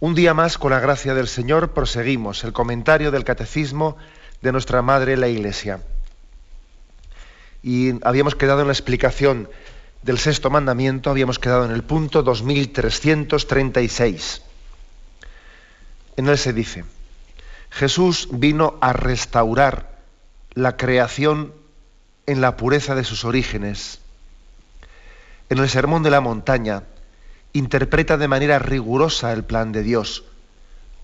Un día más, con la gracia del Señor, proseguimos el comentario del Catecismo de nuestra Madre la Iglesia. Y habíamos quedado en la explicación del sexto mandamiento, habíamos quedado en el punto 2336. En él se dice, Jesús vino a restaurar la creación en la pureza de sus orígenes en el Sermón de la Montaña, interpreta de manera rigurosa el plan de Dios.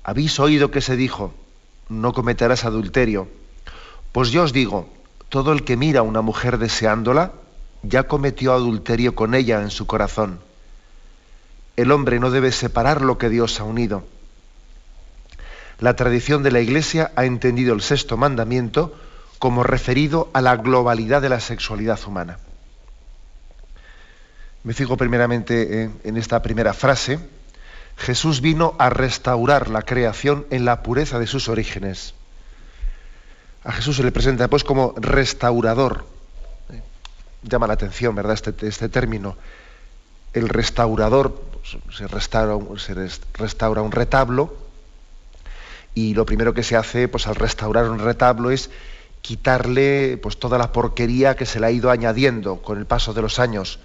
Habéis oído que se dijo, no cometerás adulterio. Pues yo os digo, todo el que mira a una mujer deseándola, ya cometió adulterio con ella en su corazón. El hombre no debe separar lo que Dios ha unido. La tradición de la Iglesia ha entendido el sexto mandamiento como referido a la globalidad de la sexualidad humana. Me fijo primeramente en, esta primera frase. Jesús vino a restaurar la creación en la pureza de sus orígenes. A Jesús se le presenta pues como restaurador. Llama la atención, ¿verdad? Este, este término. El restaurador pues, se, restaura, se restaura un retablo y lo primero que se hace pues, al restaurar un retablo es quitarle pues, toda la porquería que se le ha ido añadiendo con el paso de los años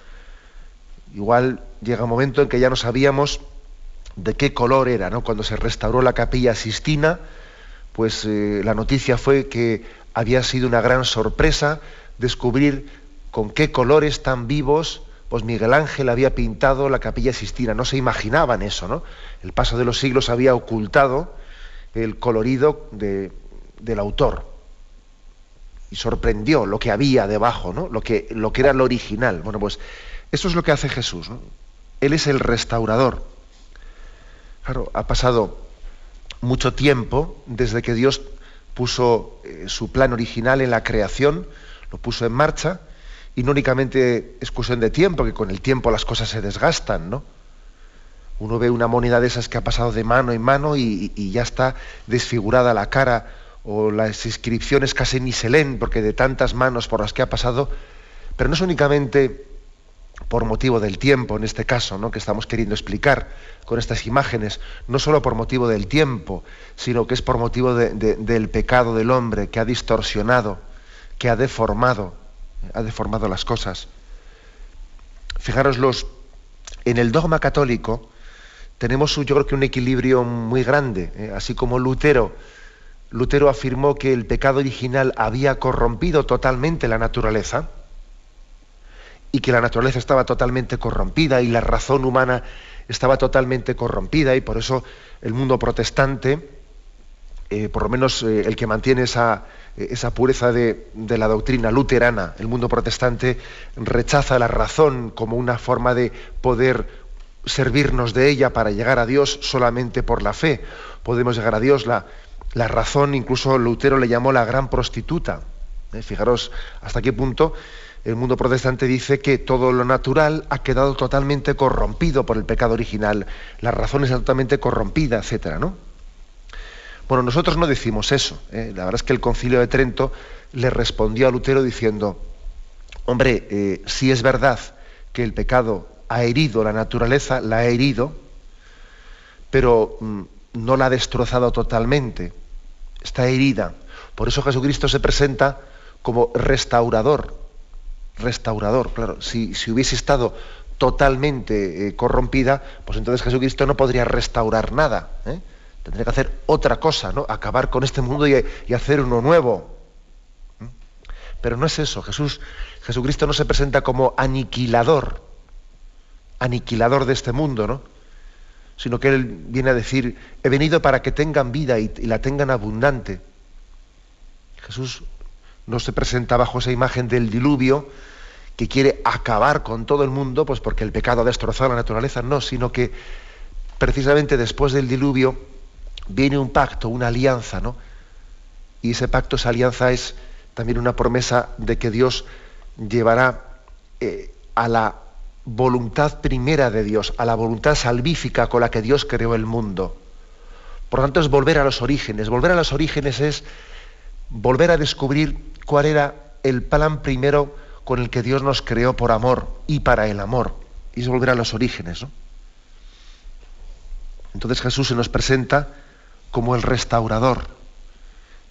Igual llega un momento en que ya no sabíamos de qué color era, ¿no? Cuando se restauró la capilla Sistina, pues eh, la noticia fue que había sido una gran sorpresa descubrir con qué colores tan vivos pues Miguel Ángel había pintado la capilla Sistina. No se imaginaban eso, ¿no? El paso de los siglos había ocultado el colorido del autor. Y sorprendió lo que había debajo, ¿no? Lo que, lo que era lo original. Bueno, pues eso es lo que hace Jesús. Él es el restaurador. Claro, ha pasado mucho tiempo desde que Dios puso eh, su plan original en la creación, lo puso en marcha, y no únicamente es cuestión de tiempo, que con el tiempo las cosas se desgastan, ¿no? Uno ve una moneda de esas que ha pasado de mano en mano y, y ya está desfigurada la cara, o las inscripciones casi ni se leen porque de tantas manos por las que ha pasado, pero no es únicamente por motivo del tiempo, en este caso, ¿no? que estamos queriendo explicar con estas imágenes, no solo por motivo del tiempo, sino que es por motivo del pecado del hombre que ha distorsionado, que ha deformado, ha deformado las cosas. Fijaros, los, en el dogma católico tenemos yo creo que un equilibrio muy grande, ¿eh? así como Lutero, Lutero afirmó que el pecado original había corrompido totalmente la naturaleza, y que la naturaleza estaba totalmente corrompida y la razón humana estaba totalmente corrompida y por eso el mundo protestante, eh, por lo menos eh, el que mantiene esa, eh, esa pureza de, de, la doctrina luterana, el mundo protestante rechaza la razón como una forma de poder servirnos de ella para llegar a Dios solamente por la fe. Podemos llegar a Dios, la, la razón, incluso Lutero le llamó la gran prostituta. Fijaros hasta qué punto el mundo protestante dice que todo lo natural ha quedado totalmente corrompido por el pecado original, la razón está totalmente corrompida, etcétera, ¿no? Bueno, nosotros no decimos eso. ¿eh? La verdad es que el concilio de Trento le respondió a Lutero diciendo, hombre, eh, si es verdad que el pecado ha herido la naturaleza, la ha herido, pero mm, no la ha destrozado totalmente, está herida. Por eso Jesucristo se presenta como restaurador, restaurador. Claro, si, hubiese estado totalmente eh, corrompida, pues entonces Jesucristo no podría restaurar nada. ¿eh? Tendría que hacer otra cosa, ¿no? Acabar con este mundo y, hacer uno nuevo. ¿Mm? Pero no es eso. Jesús, Jesucristo no se presenta como aniquilador, aniquilador de este mundo, ¿no? Sino que Él viene a decir, he venido para que tengan vida y la tengan abundante. Jesús no se presenta bajo esa imagen del diluvio que quiere acabar con todo el mundo, pues porque el pecado ha destrozado la naturaleza, no, sino que precisamente después del diluvio viene un pacto, una alianza, ¿no? Y ese pacto, esa alianza es también una promesa de que Dios llevará eh, a la voluntad primera de Dios, a la voluntad salvífica con la que Dios creó el mundo. Por lo tanto, es volver a los orígenes. Volver a los orígenes es volver a descubrir cuál era el plan primero con el que Dios nos creó por amor y para el amor. Y es volver a los orígenes. Entonces Jesús se nos presenta como el restaurador,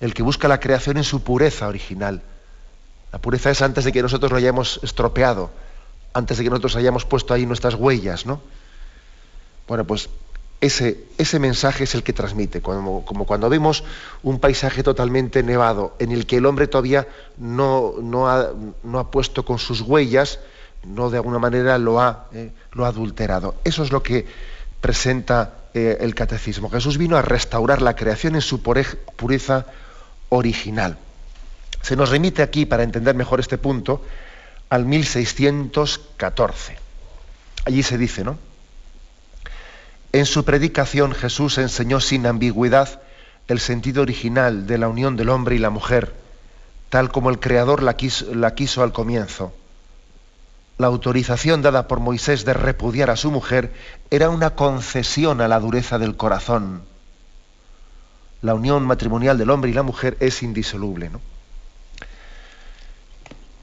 el que busca la creación en su pureza original. La pureza es antes de que nosotros lo hayamos estropeado, antes de que nosotros hayamos puesto ahí nuestras huellas, ¿no? Bueno, pues ese, ese mensaje es el que transmite, como, como, cuando vemos un paisaje totalmente nevado, en el que el hombre todavía no, no, ha, no ha, puesto con sus huellas, no de alguna manera lo ha, eh, lo ha adulterado. Eso es lo que presenta eh, el catecismo. Jesús vino a restaurar la creación en su pureza original. Se nos remite aquí, para entender mejor este punto, al 1614. Allí se dice, ¿no? En su predicación Jesús enseñó sin ambigüedad el sentido original de la unión del hombre y la mujer, tal como el Creador la quiso, la quiso al comienzo. La autorización dada por Moisés de repudiar a su mujer era una concesión a la dureza del corazón. La unión matrimonial del hombre y la mujer es indisoluble. ¿no?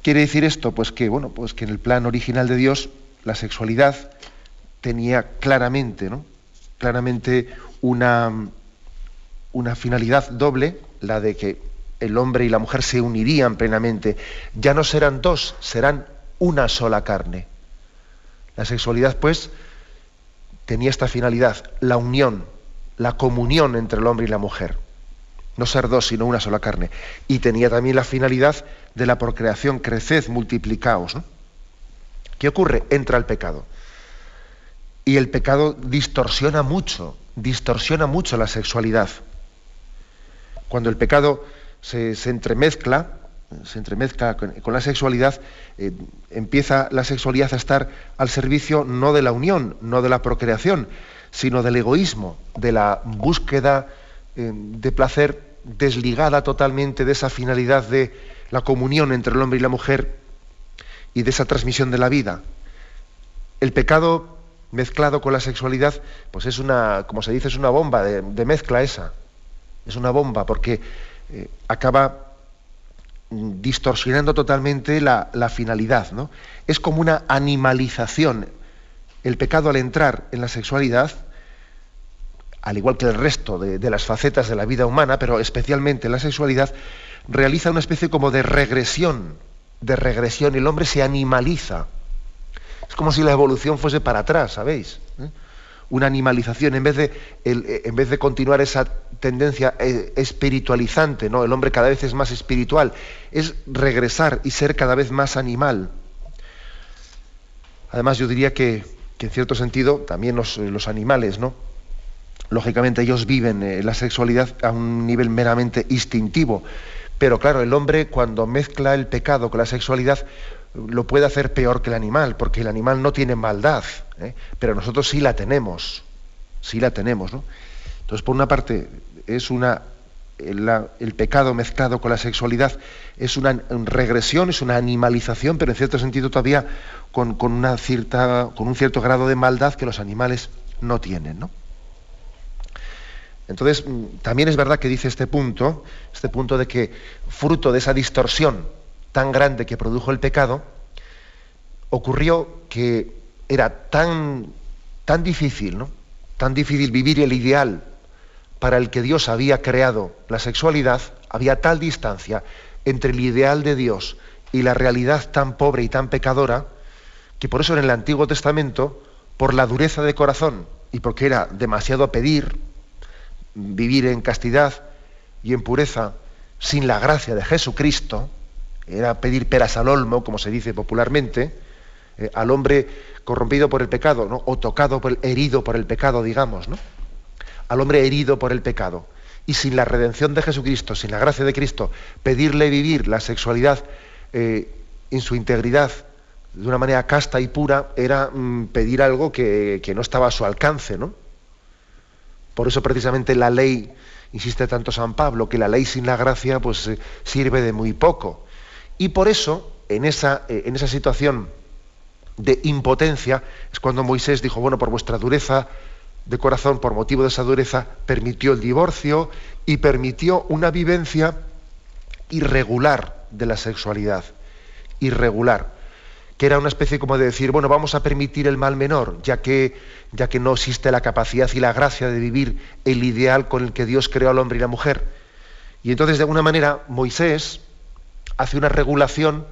quiere decir esto? Pues que, bueno, pues que en el plan original de Dios la sexualidad tenía claramente, ¿no? Claramente una, una finalidad doble, la de que el hombre y la mujer se unirían plenamente. Ya no serán dos, serán una sola carne. La sexualidad, pues, tenía esta finalidad, la unión, la comunión entre el hombre y la mujer no ser dos, sino una sola carne. Y tenía también la finalidad de la procreación, creced, multiplicaos. ¿Qué ocurre? Entra el pecado. Y el pecado distorsiona mucho, distorsiona mucho la sexualidad. Cuando el pecado se, entremezcla, se entremezcla con, la sexualidad, eh, empieza la sexualidad a estar al servicio no de la unión, no de la procreación, sino del egoísmo, de la búsqueda eh, de placer desligada totalmente de esa finalidad de la comunión entre el hombre y la mujer y de esa transmisión de la vida. El pecado mezclado con la sexualidad, pues es una, como se dice, es una bomba de, mezcla esa. Es una bomba porque eh, acaba distorsionando totalmente la, finalidad. ¿no? Es como una animalización. El pecado al entrar en la sexualidad al igual que el resto de, las facetas de la vida humana, pero especialmente la sexualidad, realiza una especie como de regresión, de regresión, el hombre se animaliza. Es como si la evolución fuese para atrás, ¿sabéis? ¿Eh? Una animalización, en vez, de, en vez de continuar esa tendencia eh, espiritualizante, ¿no? El hombre cada vez es más espiritual, es regresar y ser cada vez más animal. Además, yo diría que, en cierto sentido, también los, los animales, ¿no? lógicamente ellos viven eh, la sexualidad a un nivel meramente instintivo, pero claro, el hombre cuando mezcla el pecado con la sexualidad lo puede hacer peor que el animal, porque el animal no tiene maldad, ¿eh? pero nosotros sí la tenemos, sí la tenemos. ¿no? Entonces, por una parte, es una el, pecado mezclado con la sexualidad es una regresión, es una animalización, pero en cierto sentido todavía con, con, una cierta, con un cierto grado de maldad que los animales no tienen. Entonces, mm, también es verdad que dice este punto, este punto de que fruto de esa distorsión tan grande que produjo el pecado, ocurrió que era tan, tan difícil, ¿no? Tan difícil vivir el ideal para el que Dios había creado la sexualidad, había tal distancia entre el ideal de Dios y la realidad tan pobre y tan pecadora, que por eso en el Antiguo Testamento, por la dureza de corazón y porque era demasiado pedir, vivir en castidad y en pureza sin la gracia de Jesucristo, era pedir peras al olmo, como se dice popularmente, eh, al hombre corrompido por el pecado, ¿no? o tocado, por el, herido por el pecado, digamos, ¿no? al hombre herido por el pecado. Y sin la redención de Jesucristo, sin la gracia de Cristo, pedirle vivir la sexualidad eh, en su integridad de una manera casta y pura era mm, pedir algo que, que no estaba a su alcance, ¿no? Por eso precisamente la ley insiste tanto San Pablo, que la ley sin la gracia pues eh, sirve de muy poco. Y por eso, en esa, eh, en esa situación de impotencia, es cuando Moisés dijo, bueno, por vuestra dureza de corazón, por motivo de esa dureza, permitió el divorcio y permitió una vivencia irregular de la sexualidad. Irregular que era una especie como de decir, bueno, vamos a permitir el mal menor, ya que, ya que no existe la capacidad y la gracia de vivir el ideal con el que Dios creó al hombre y la mujer. Y entonces, de alguna manera, Moisés hace una regulación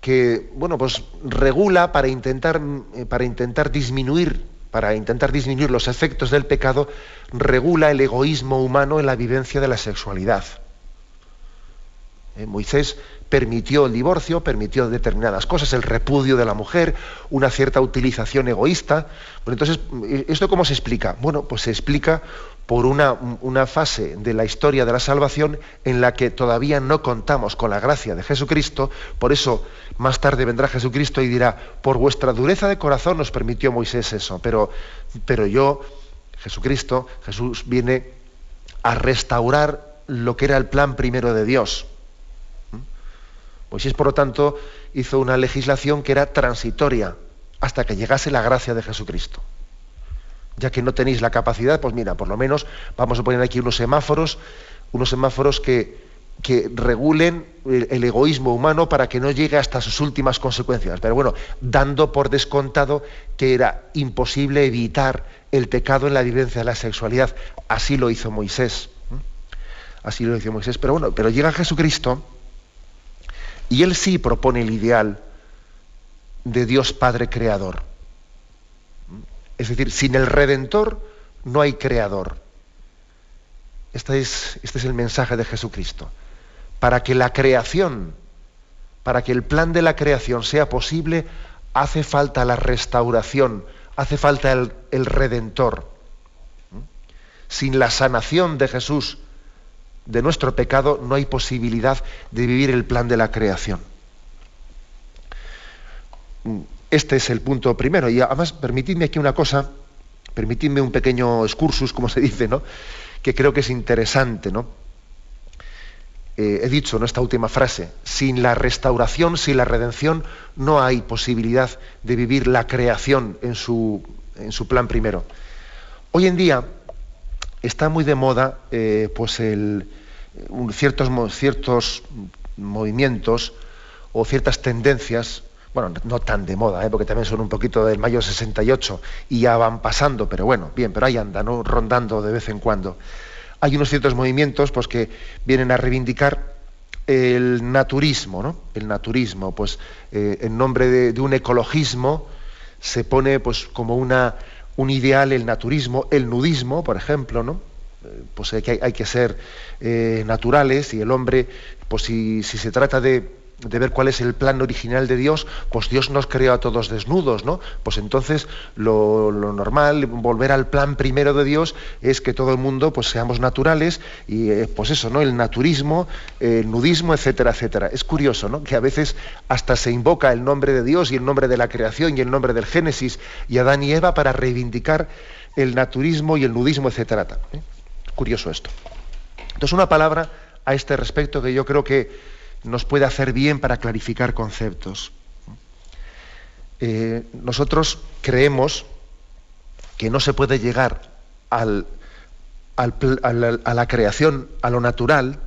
que, bueno, pues regula para intentar, eh, para intentar disminuir, para intentar disminuir los efectos del pecado, regula el egoísmo humano en la vivencia de la sexualidad. Eh, Moisés permitió el divorcio, permitió determinadas cosas, el repudio de la mujer, una cierta utilización egoísta. entonces, ¿esto cómo se explica? Bueno, pues se explica por una, una, fase de la historia de la salvación en la que todavía no contamos con la gracia de Jesucristo, por eso más tarde vendrá Jesucristo y dirá, por vuestra dureza de corazón nos permitió Moisés eso, pero, pero yo, Jesucristo, Jesús viene a restaurar lo que era el plan primero de Dios Moisés, por lo tanto, hizo una legislación que era transitoria hasta que llegase la gracia de Jesucristo. Ya que no tenéis la capacidad, pues mira, por lo menos vamos a poner aquí unos semáforos, unos semáforos que, que regulen el, egoísmo humano para que no llegue hasta sus últimas consecuencias. Pero bueno, dando por descontado que era imposible evitar el pecado en la vivencia de la sexualidad. Así lo hizo Moisés. Así lo hizo Moisés. Pero bueno, pero llega Jesucristo y él sí propone el ideal de Dios Padre Creador. Es decir, sin el Redentor no hay Creador. Este es, este es el mensaje de Jesucristo. Para que la creación, para que el plan de la creación sea posible, hace falta la restauración, hace falta el, el Redentor. Sin la sanación de Jesús, de nuestro pecado no hay posibilidad de vivir el plan de la creación. Este es el punto primero. Y además, permitidme aquí una cosa, permitidme un pequeño excursus, como se dice, ¿no? que creo que es interesante. ¿no? Eh, he dicho en esta última frase, sin la restauración, sin la redención, no hay posibilidad de vivir la creación en su, en su plan primero. Hoy en día, está muy de moda eh, pues ciertos, ciertos movimientos o ciertas tendencias, bueno, no tan de moda, ¿eh? porque también son un poquito del mayo 68 y ya van pasando, pero bueno, bien, pero ahí andan, rondando de vez en cuando. Hay unos ciertos movimientos pues, que vienen a reivindicar el naturismo, ¿no? El naturismo, pues eh, en nombre de, de, un ecologismo se pone pues como una un ideal el naturismo, el nudismo, por ejemplo, ¿no? Eh, pues hay que, hay que ser eh, naturales y el hombre, pues si, si se trata de, de, ver cuál es el plan original de Dios, pues Dios nos creó a todos desnudos, ¿no? Pues entonces lo, normal, volver al plan primero de Dios, es que todo el mundo pues seamos naturales y eh, pues eso, ¿no? El naturismo, el nudismo, etcétera, etcétera. Es curioso, ¿no? Que a veces hasta se invoca el nombre de Dios y el nombre de la creación y el nombre del Génesis y Adán y Eva para reivindicar el naturismo y el nudismo, etcétera. ¿eh? Curioso esto. Entonces, una palabra a este respecto que yo creo que nos puede hacer bien para clarificar conceptos. Eh, nosotros creemos que no se puede llegar a la creación, a lo natural,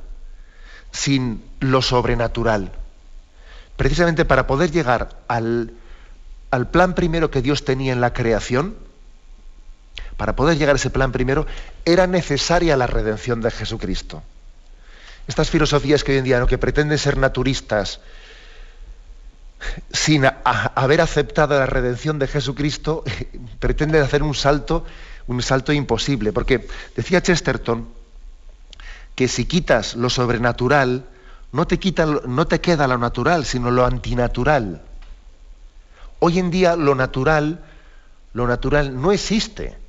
sin lo sobrenatural. Precisamente para poder llegar al plan primero que Dios tenía en la creación, para poder llegar a ese plan primero, era necesaria la redención de Jesucristo. Estas filosofías que hoy en día, que pretenden ser naturistas, sin haber aceptado la redención de Jesucristo, pretenden hacer un salto, un salto imposible. Porque decía Chesterton que si quitas lo sobrenatural, no te, no te queda lo natural, sino lo antinatural. Hoy en día lo natural, lo natural no existe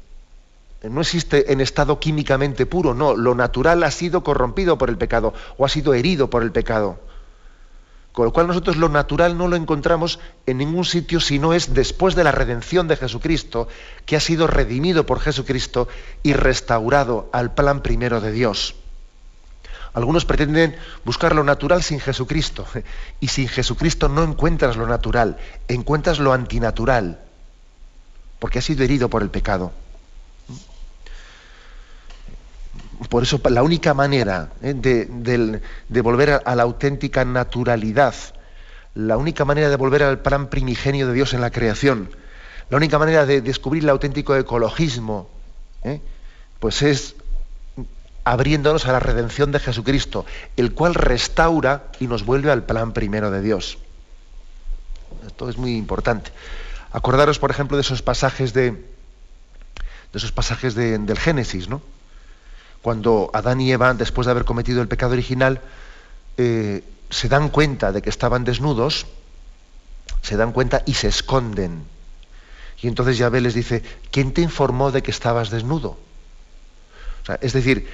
no existe en estado químicamente puro, no, lo natural ha sido corrompido por el pecado o ha sido herido por el pecado. Con lo cual nosotros lo natural no lo encontramos en ningún sitio si no es después de la redención de Jesucristo, que ha sido redimido por Jesucristo y restaurado al plan primero de Dios. Algunos pretenden buscar lo natural sin Jesucristo. Y sin Jesucristo no encuentras lo natural, encuentras lo antinatural, porque ha sido herido por el pecado. Por eso la única manera ¿eh? de, volver a, la auténtica naturalidad, la única manera de volver al plan primigenio de Dios en la creación, la única manera de descubrir el auténtico ecologismo, ¿eh? pues es abriéndonos a la redención de Jesucristo, el cual restaura y nos vuelve al plan primero de Dios. Esto es muy importante. Acordaros, por ejemplo, de esos pasajes de, de esos pasajes del Génesis, ¿no? Cuando Adán y Eva, después de haber cometido el pecado original, eh, se dan cuenta de que estaban desnudos, se dan cuenta y se esconden. Y entonces Yahvé les dice, ¿quién te informó de que estabas desnudo? es decir,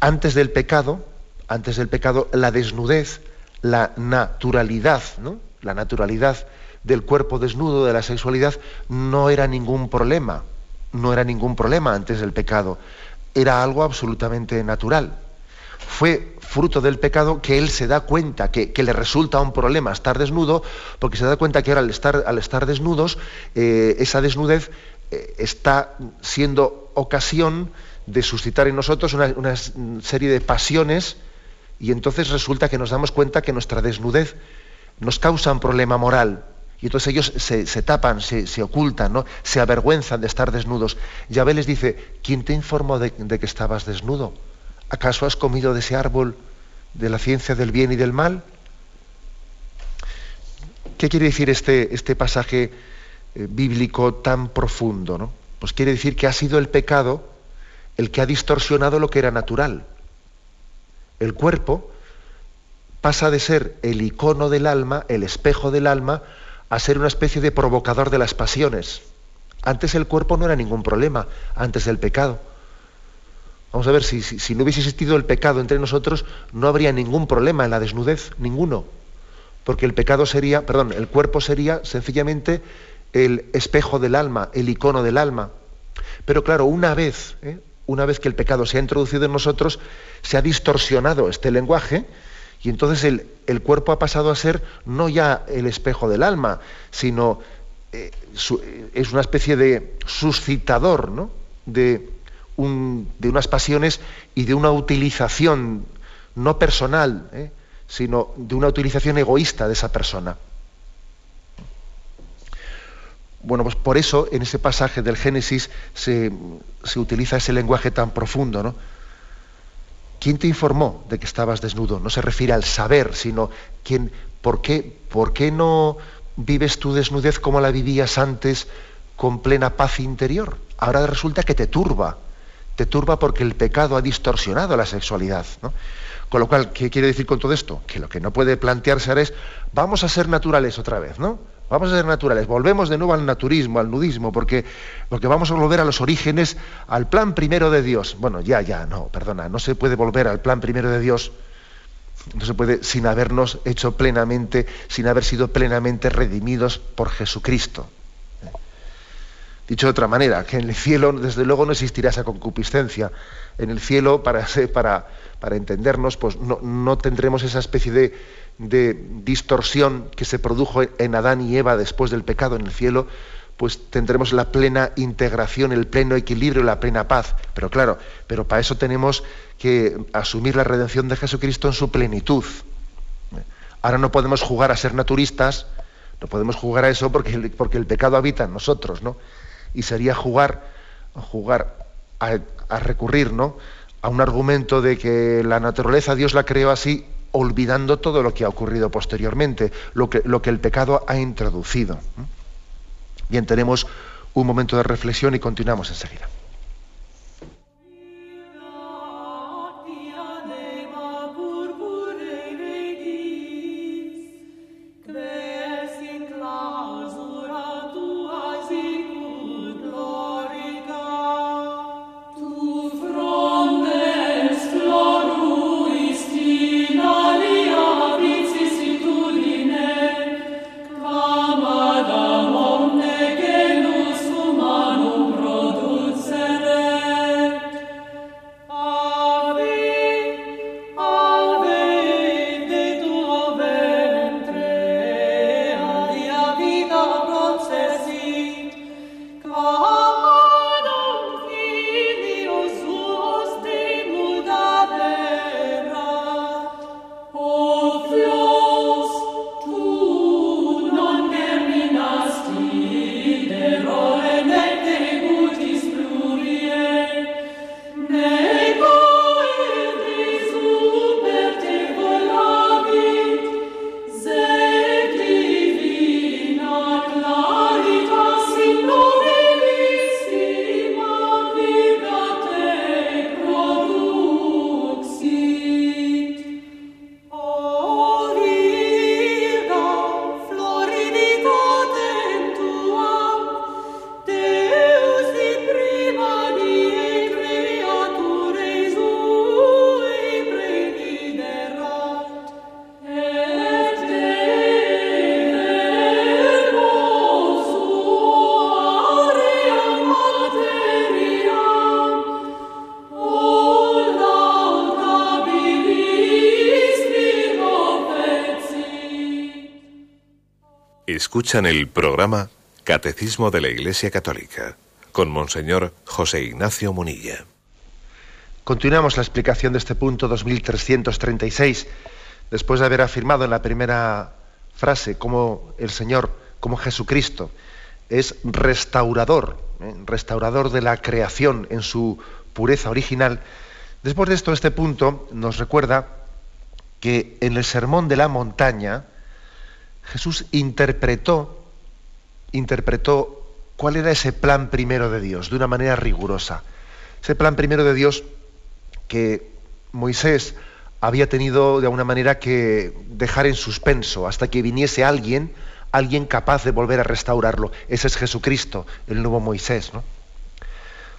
antes del pecado, antes del pecado, la desnudez, la naturalidad, ¿no? La naturalidad del cuerpo desnudo, de la sexualidad, no era ningún problema. No era ningún problema antes del pecado. Era algo absolutamente natural. Fue fruto del pecado que él se da cuenta que, le resulta un problema estar desnudo, porque se da cuenta que ahora al estar, desnudos, eh, esa desnudez eh, está siendo ocasión de suscitar en nosotros una, serie de pasiones y entonces resulta que nos damos cuenta que nuestra desnudez nos causa un problema moral. Y entonces ellos se, tapan, se, ocultan, ¿no? se avergüenzan de estar desnudos. Yahvé les dice, ¿quién te informó de, que estabas desnudo? ¿Acaso has comido de ese árbol de la ciencia del bien y del mal? ¿Qué quiere decir este, este pasaje eh, bíblico tan profundo? ¿no? Pues quiere decir que ha sido el pecado el que ha distorsionado lo que era natural. El cuerpo pasa de ser el icono del alma, el espejo del alma, a ser una especie de provocador de las pasiones. Antes el cuerpo no era ningún problema, antes del pecado. Vamos a ver, si, si, no hubiese existido el pecado entre nosotros, no habría ningún problema en la desnudez, ninguno. Porque el pecado sería, perdón, el cuerpo sería sencillamente el espejo del alma, el icono del alma. Pero claro, una vez, ¿eh? una vez que el pecado se ha introducido en nosotros, se ha distorsionado este lenguaje y entonces el, cuerpo ha pasado a ser no ya el espejo del alma, sino eh, es una especie de suscitador ¿no? de, unas pasiones y de una utilización no personal, ¿eh? sino de una utilización egoísta de esa persona. Bueno, pues por eso en ese pasaje del Génesis se, utiliza ese lenguaje tan profundo, ¿no? ¿Quién te informó de que estabas desnudo? No se refiere al saber, sino ¿quién, por, qué, ¿por qué no vives tu desnudez como la vivías antes con plena paz interior? Ahora resulta que te turba, te turba porque el pecado ha distorsionado la sexualidad. ¿no? Con lo cual, ¿qué quiere decir con todo esto? Que lo que no puede plantearse ahora es, vamos a ser naturales otra vez, ¿no? Vamos a ser naturales, volvemos de nuevo al naturismo, al nudismo, porque, porque vamos a volver a los orígenes, al plan primero de Dios. Bueno, ya, ya, no, perdona, no se puede volver al plan primero de Dios, no se puede sin habernos hecho plenamente, sin haber sido plenamente redimidos por Jesucristo. Dicho de otra manera, que en el cielo desde luego no existirá esa concupiscencia. En el cielo, para, para, para entendernos, pues no, no tendremos esa especie de, de distorsión que se produjo en Adán y Eva después del pecado en el cielo, pues tendremos la plena integración, el pleno equilibrio, la plena paz. Pero claro, pero para eso tenemos que asumir la redención de Jesucristo en su plenitud. Ahora no podemos jugar a ser naturistas, no podemos jugar a eso porque el, porque el pecado habita en nosotros, ¿no? Y sería jugar, jugar a, a recurrir, ¿no? A un argumento de que la naturaleza Dios la creó así olvidando todo lo que ha ocurrido posteriormente, lo que, el pecado ha introducido. Bien, tenemos un momento de reflexión y continuamos enseguida. Escuchan el programa Catecismo de la Iglesia Católica con Monseñor José Ignacio Munilla. Continuamos la explicación de este punto 2336, después de haber afirmado en la primera frase como el Señor, como Jesucristo, es restaurador, ¿eh? restaurador de la creación en su pureza original. Después de esto, este punto nos recuerda que en el sermón de la montaña Jesús interpretó, interpretó cuál era ese plan primero de Dios de una manera rigurosa. Ese plan primero de Dios que Moisés había tenido de alguna manera que dejar en suspenso hasta que viniese alguien, alguien capaz de volver a restaurarlo. Ese es Jesucristo, el nuevo Moisés, ¿no?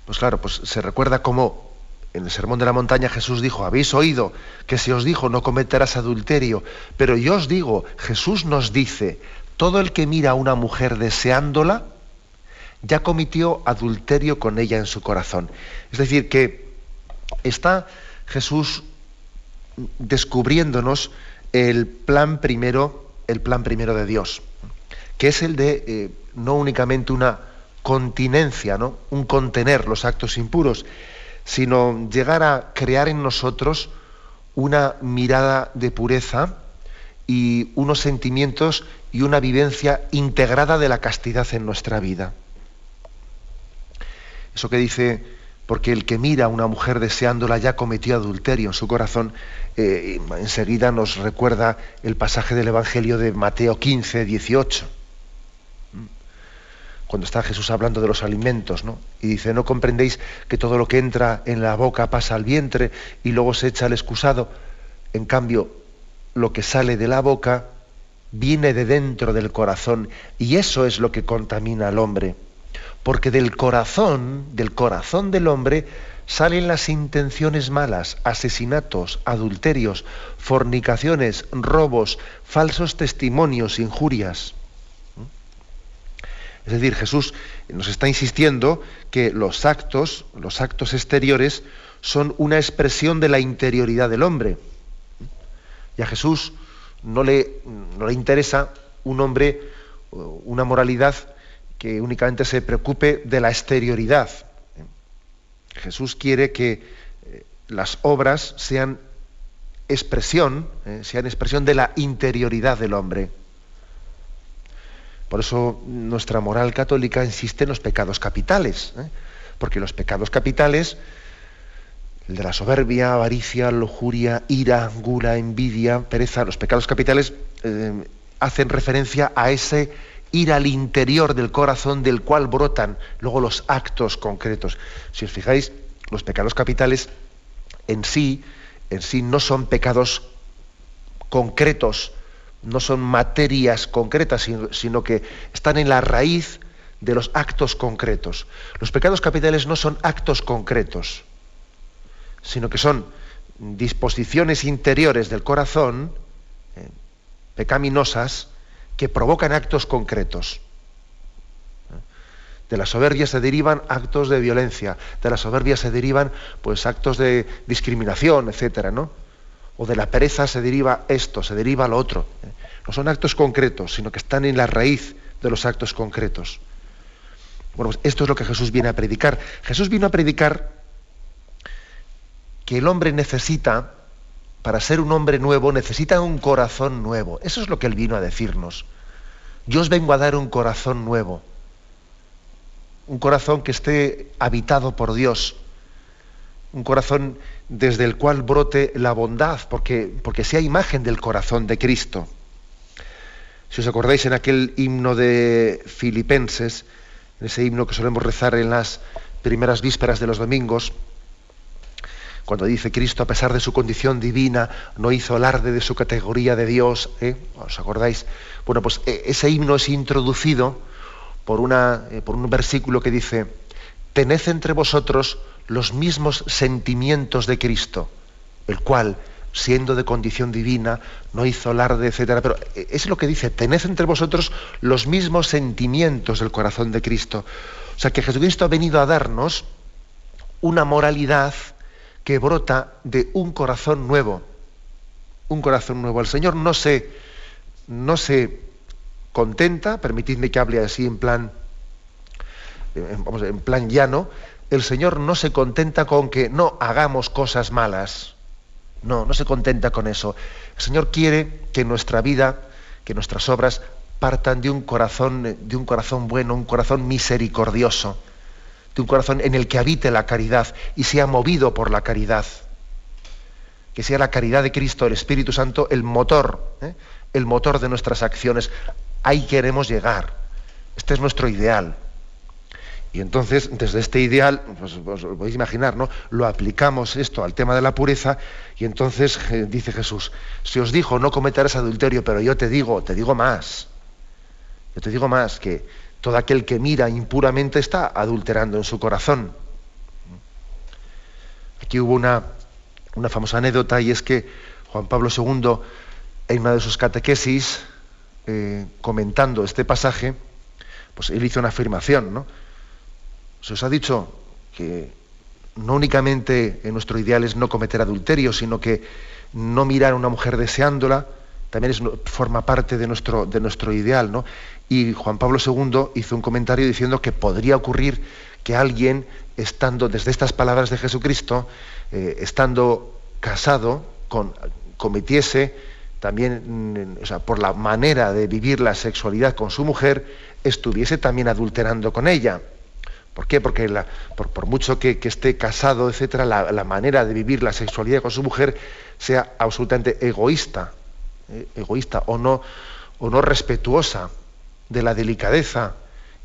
Pues claro, pues se recuerda cómo en el Sermón de la Montaña Jesús dijo, habéis oído que se os dijo no cometerás adulterio, pero yo os digo, Jesús nos dice, todo el que mira a una mujer deseándola, ya cometió adulterio con ella en su corazón. Es decir, que está Jesús descubriéndonos el plan primero, el plan primero de Dios, que es el de eh, no únicamente una continencia, ¿no? un contener los actos impuros, sino llegar a crear en nosotros una mirada de pureza y unos sentimientos y una vivencia integrada de la castidad en nuestra vida. Eso que dice, porque el que mira a una mujer deseándola ya cometió adulterio en su corazón, eh, enseguida nos recuerda el pasaje del Evangelio de Mateo 15, 18 cuando está Jesús hablando de los alimentos, ¿no? Y dice, ¿no comprendéis que todo lo que entra en la boca pasa al vientre y luego se echa al excusado? En cambio, lo que sale de la boca viene de dentro del corazón y eso es lo que contamina al hombre. Porque del corazón, del corazón del hombre, salen las intenciones malas, asesinatos, adulterios, fornicaciones, robos, falsos testimonios, injurias. Es decir, Jesús nos está insistiendo que los actos, los actos exteriores, son una expresión de la interioridad del hombre. Y a Jesús no le, interesa un hombre, una moralidad que únicamente se preocupe de la exterioridad. Jesús quiere que eh, las obras sean expresión, eh, sean expresión de la interioridad del hombre. Por eso nuestra moral católica insiste en los pecados capitales, ¿eh? porque los pecados capitales, el de la soberbia, avaricia, lujuria, ira, gula, envidia, pereza, los pecados capitales eh, hacen referencia a ese ir al interior del corazón del cual brotan luego los actos concretos. Si os fijáis, los pecados capitales en sí, en sí no son pecados concretos, no son materias concretas, sino, que están en la raíz de los actos concretos. Los pecados capitales no son actos concretos, sino que son disposiciones interiores del corazón, eh, pecaminosas, que provocan actos concretos. De la soberbia se derivan actos de violencia, de la soberbia se derivan pues actos de discriminación, etcétera, ¿no? O de la pereza se deriva esto, se deriva lo otro. No son actos concretos, sino que están en la raíz de los actos concretos. Bueno, pues esto es lo que Jesús viene a predicar. Jesús vino a predicar que el hombre necesita, para ser un hombre nuevo, necesita un corazón nuevo. Eso es lo que él vino a decirnos. Yo os vengo a dar un corazón nuevo. Un corazón que esté habitado por Dios. Un corazón desde el cual brote la bondad, porque, porque sea imagen del corazón de Cristo. Si os acordáis en aquel himno de Filipenses, en ese himno que solemos rezar en las primeras vísperas de los domingos, cuando dice Cristo, a pesar de su condición divina, no hizo alarde de su categoría de Dios, ¿eh? ¿os acordáis? Bueno, pues e, ese himno es introducido por, una, eh, por un versículo que dice, tened entre vosotros los mismos sentimientos de Cristo, el cual, siendo de condición divina, no hizo alarde, etcétera. Pero es lo que dice, tened entre vosotros los mismos sentimientos del corazón de Cristo. O sea que Jesucristo ha venido a darnos una moralidad que brota de un corazón nuevo. Un corazón nuevo. El Señor no se, no se contenta, permitidme que hable así en plan, vamos, en plan llano, el Señor no se contenta con que no hagamos cosas malas. No, no se contenta con eso. El Señor quiere que nuestra vida, que nuestras obras partan de un corazón, de un corazón bueno, un corazón misericordioso, de un corazón en el que habite la caridad y sea movido por la caridad. Que sea la caridad de Cristo, el Espíritu Santo, el motor, ¿eh? el motor de nuestras acciones. Ahí queremos llegar. Este es nuestro ideal. Y entonces, desde este ideal, pues, os podéis imaginar, ¿no? Lo aplicamos esto al tema de la pureza, y entonces eh, dice Jesús, si os dijo no cometerás adulterio, pero yo te digo, te digo más. Yo te digo más, que todo aquel que mira impuramente está adulterando en su corazón. Aquí hubo una, una famosa anécdota, y es que Juan Pablo II, en una de sus catequesis, eh, comentando este pasaje, pues él hizo una afirmación, ¿no? Se os ha dicho que no únicamente en nuestro ideal es no cometer adulterio, sino que no mirar a una mujer deseándola también forma parte de nuestro, de nuestro ideal. ¿no? Y Juan Pablo II hizo un comentario diciendo que podría ocurrir que alguien, estando desde estas palabras de Jesucristo, eh, estando casado, cometiese también, mm, o sea, por la manera de vivir la sexualidad con su mujer, estuviese también adulterando con ella. ¿Por qué? Porque por, mucho que, esté casado, etcétera, la, manera de vivir la sexualidad con su mujer sea absolutamente egoísta, eh, egoísta o no, o no respetuosa de la delicadeza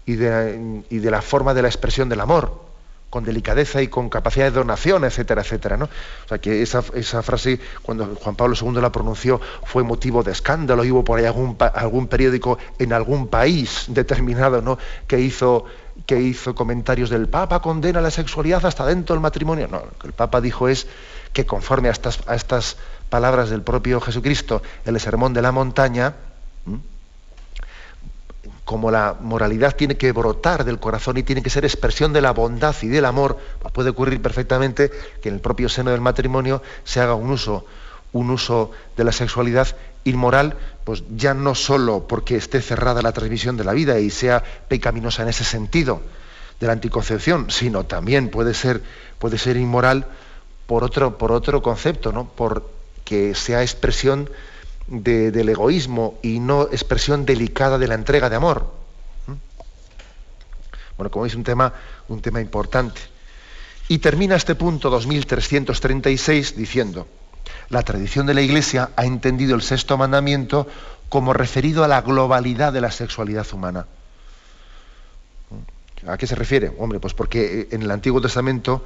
y de, la forma de la expresión del amor, con delicadeza y con capacidad de donación, etcétera, etcétera. ¿no? O sea que esa, esa, frase, cuando Juan Pablo II la pronunció, fue motivo de escándalo. Y hubo por ahí algún, algún periódico en algún país determinado ¿no? que hizo que hizo comentarios del Papa condena la sexualidad hasta dentro del matrimonio. No, lo que el Papa dijo es que conforme a estas, a estas palabras del propio Jesucristo el Sermón de la Montaña, como la moralidad tiene que brotar del corazón y tiene que ser expresión de la bondad y del amor, pues puede ocurrir perfectamente que en el propio seno del matrimonio se haga un uso, un uso de la sexualidad inmoral, pues ya no solo porque esté cerrada la transmisión de la vida y sea pecaminosa en ese sentido de la anticoncepción, sino también puede ser, puede ser inmoral por otro, por otro concepto, ¿no? porque sea expresión del egoísmo y no expresión delicada de la entrega de amor. Bueno, como es un tema, un tema importante. Y termina este punto 2336 diciendo, la tradición de la Iglesia ha entendido el sexto mandamiento como referido a la globalidad de la sexualidad humana. ¿A qué se refiere? Hombre, pues porque en el Antiguo Testamento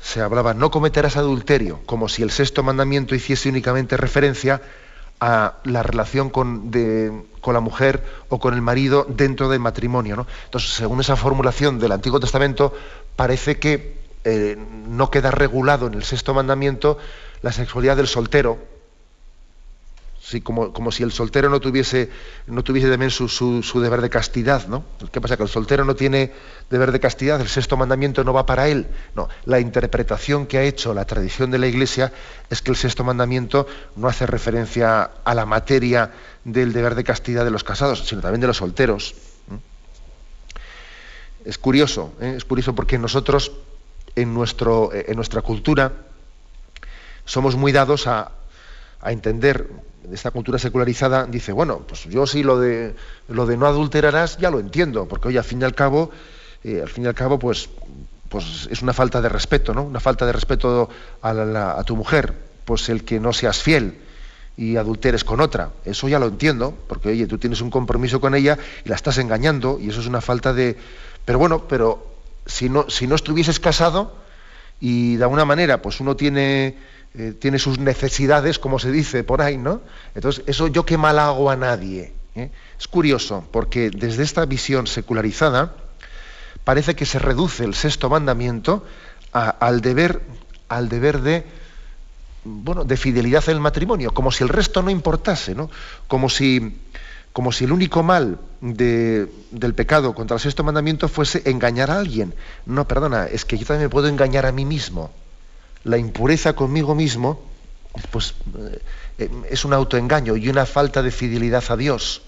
se hablaba no cometerás adulterio, como si el sexto mandamiento hiciese únicamente referencia a la relación con, la mujer o con el marido dentro del matrimonio. Entonces, según esa formulación del Antiguo Testamento, parece que eh, no queda regulado en el sexto mandamiento la sexualidad del soltero, como, si el soltero no tuviese, no tuviese también su, su, deber de castidad, ¿no? ¿Qué pasa? Que el soltero no tiene deber de castidad, el sexto mandamiento no va para él. No, la interpretación que ha hecho la tradición de la Iglesia es que el sexto mandamiento no hace referencia a la materia del deber de castidad de los casados, sino también de los solteros. Es curioso, ¿eh? es curioso porque nosotros en, nuestro, en nuestra cultura, somos muy dados a, entender esta cultura secularizada dice, bueno, pues yo sí lo de lo de no adulterarás ya lo entiendo, porque hoy al fin y al cabo, eh, al fin y al cabo, pues, pues es una falta de respeto, ¿no? Una falta de respeto a, tu mujer, pues el que no seas fiel y adulteres con otra. Eso ya lo entiendo, porque oye, tú tienes un compromiso con ella y la estás engañando, y eso es una falta de. Pero bueno, pero si no, si no estuvieses casado, y de alguna manera, pues uno tiene eh, tiene sus necesidades, como se dice por ahí, ¿no? Entonces, eso yo qué mal hago a nadie. ¿eh? Es curioso, porque desde esta visión secularizada parece que se reduce el sexto mandamiento al deber, al deber de, bueno, de fidelidad en el matrimonio, como si el resto no importase, ¿no? Como si, como si el único mal del pecado contra el sexto mandamiento fuese engañar a alguien. No, perdona, es que yo también me puedo engañar a mí mismo la impureza conmigo mismo, pues eh, es un autoengaño y una falta de fidelidad a Dios.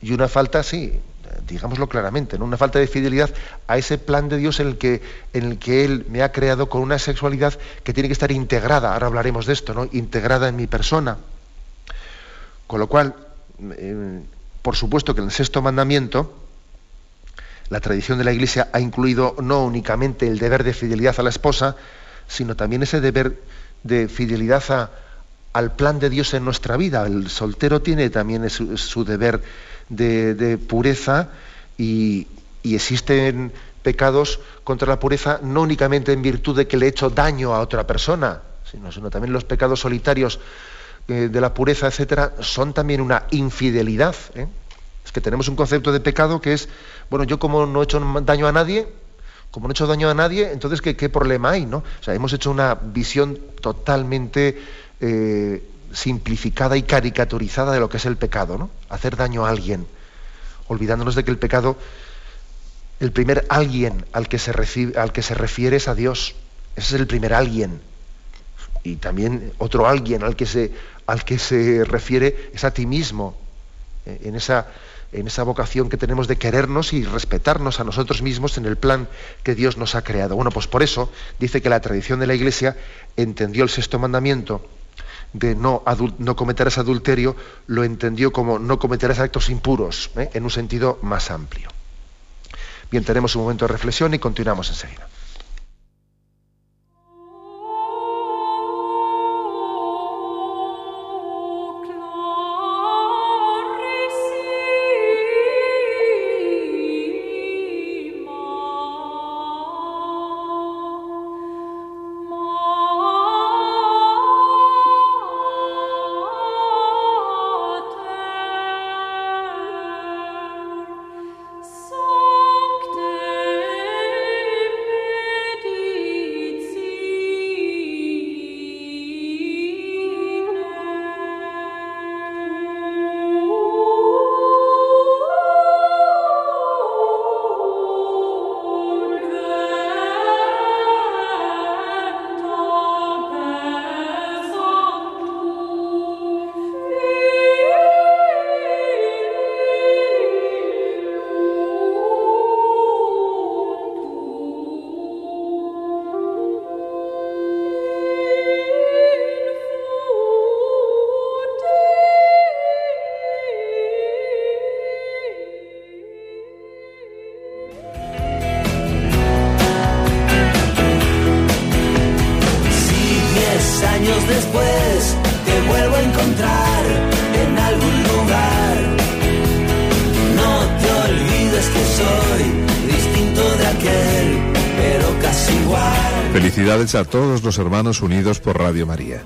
y una falta, sí, digámoslo claramente, ¿no? una falta de fidelidad a ese plan de Dios en el, que, en el que Él me ha creado con una sexualidad que tiene que estar integrada, ahora hablaremos de esto, ¿no? integrada en mi persona. Con lo cual, eh, por supuesto que en el sexto mandamiento, la tradición de la Iglesia ha incluido no únicamente el deber de fidelidad a la esposa, sino también ese deber de fidelidad al plan de Dios en nuestra vida. El soltero tiene también su deber de, pureza y, existen pecados contra la pureza no únicamente en virtud de que le he hecho daño a otra persona, sino, sino también los pecados solitarios eh, de la pureza, etcétera, son también una infidelidad. ¿eh? Es que tenemos un concepto de pecado que es, bueno, yo como no he hecho daño a nadie, como no he hecho daño a nadie, entonces ¿qué, problema hay? ¿no? O sea, hemos hecho una visión totalmente eh, simplificada y caricaturizada de lo que es el pecado, ¿no? Hacer daño a alguien, olvidándonos de que el pecado, el primer alguien al que se, recibe, al que se refiere es a Dios. Ese es el primer alguien. Y también otro alguien al que se, al que se refiere es a ti mismo, eh, en esa, en esa vocación que tenemos de querernos y respetarnos a nosotros mismos en el plan que Dios nos ha creado. Bueno, pues por eso dice que la tradición de la Iglesia entendió el sexto mandamiento de no, no cometerás adulterio lo entendió como no cometerás actos impuros, ¿eh? en un sentido más amplio. Bien, tenemos un momento de reflexión y continuamos enseguida. A todos los hermanos unidos por Radio María.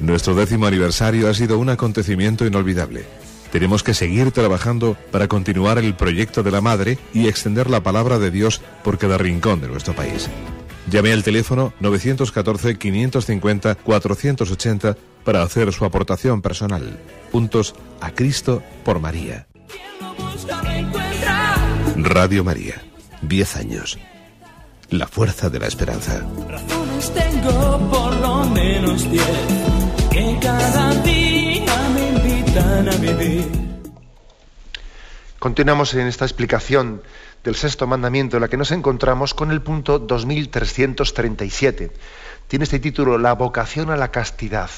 Nuestro décimo aniversario ha sido un acontecimiento inolvidable. Tenemos que seguir trabajando para continuar el proyecto de la Madre y extender la palabra de Dios por cada rincón de nuestro país. Llame al teléfono 914-550-480 para hacer su aportación personal. Puntos a Cristo por María. Radio María. 10 años. La fuerza de la esperanza tengo por lo menos que cada día me invitan a vivir. Continuamos en esta explicación del sexto mandamiento en la que nos encontramos con el punto 2337. Tiene este título La vocación a la castidad.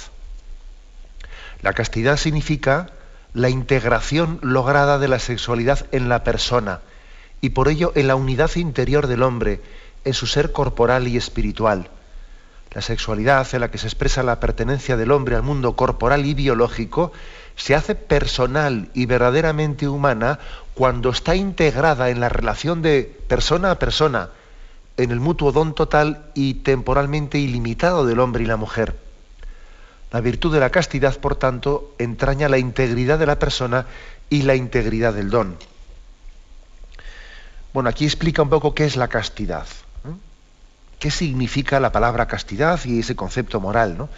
La castidad significa la integración lograda de la sexualidad en la persona y por ello en la unidad interior del hombre, en su ser corporal y espiritual. La sexualidad en la que se expresa la pertenencia del hombre al mundo corporal y biológico se hace personal y verdaderamente humana cuando está integrada en la relación de persona a persona, en el mutuo don total y temporalmente ilimitado del hombre y la mujer. La virtud de la castidad, por tanto, entraña la integridad de la persona y la integridad del don. Bueno, aquí explica un poco qué es la castidad qué significa la palabra castidad y ese concepto moral. ¿no?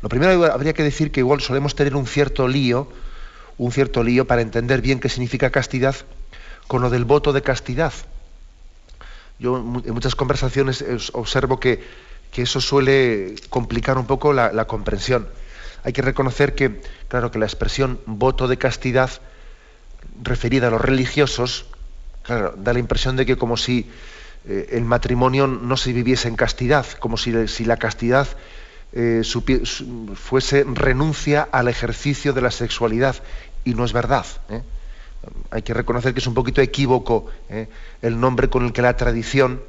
Lo primero habría que decir que igual solemos tener un cierto lío, un cierto lío para entender bien qué significa castidad con lo del voto de castidad. Yo en muchas conversaciones observo que, eso suele complicar un poco la, la, comprensión. Hay que reconocer que, claro, que la expresión voto de castidad referida a los religiosos, claro, da la impresión de que como si eh, el matrimonio no se viviese en castidad, como si, la castidad eh, fuese renuncia al ejercicio de la sexualidad, y no es verdad. ¿eh? Hay que reconocer que es un poquito equívoco el nombre con el que la tradición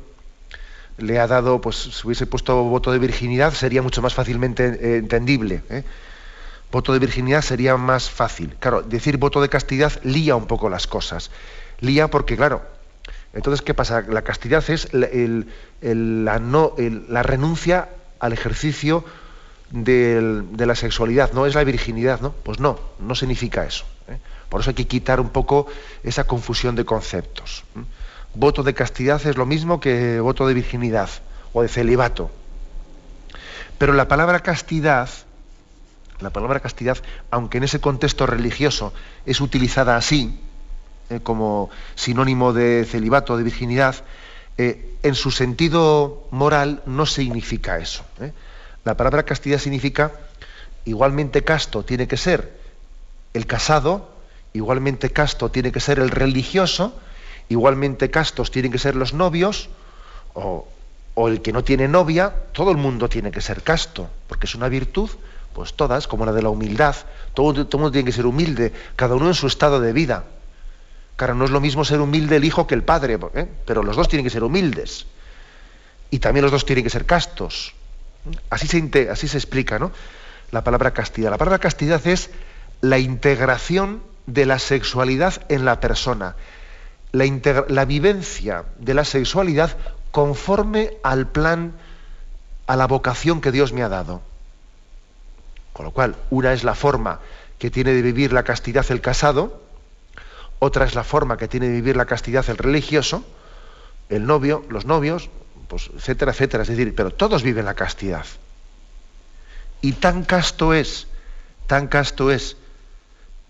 le ha dado, pues si hubiese puesto voto de virginidad sería mucho más fácilmente entendible. Voto de virginidad sería más fácil. Claro, decir voto de castidad lía un poco las cosas. Lía porque, claro, entonces, ¿qué pasa? La castidad es la, renuncia al ejercicio de la sexualidad, no es la virginidad, ¿no? Pues no, no significa eso. ¿eh? Por eso hay que quitar un poco esa confusión de conceptos. Voto de castidad es lo mismo que voto de virginidad o de celibato. Pero la palabra castidad, la palabra castidad, aunque en ese contexto religioso es utilizada así, eh, como sinónimo de celibato, de virginidad, eh, en su sentido moral no significa eso. ¿eh? La palabra castidad significa igualmente casto tiene que ser el casado, igualmente casto tiene que ser el religioso, igualmente castos tienen que ser los novios, o, el que no tiene novia, todo el mundo tiene que ser casto, porque es una virtud, pues todas, como la de la humildad, todo, todo el mundo tiene que ser humilde, cada uno en su estado de vida. Claro, no es lo mismo ser humilde el hijo que el padre, ¿eh? pero los dos tienen que ser humildes. Y también los dos tienen que ser castos. Así se, así se explica ¿no? la palabra castidad. La palabra castidad es la integración de la sexualidad en la persona, la, la vivencia de la sexualidad conforme al plan, a la vocación que Dios me ha dado. Con lo cual, una es la forma que tiene de vivir la castidad el casado, otra es la forma que tiene de vivir la castidad el religioso, el novio, los novios, pues, etcétera, etcétera. Es decir, pero todos viven la castidad. Y tan casto es, tan casto es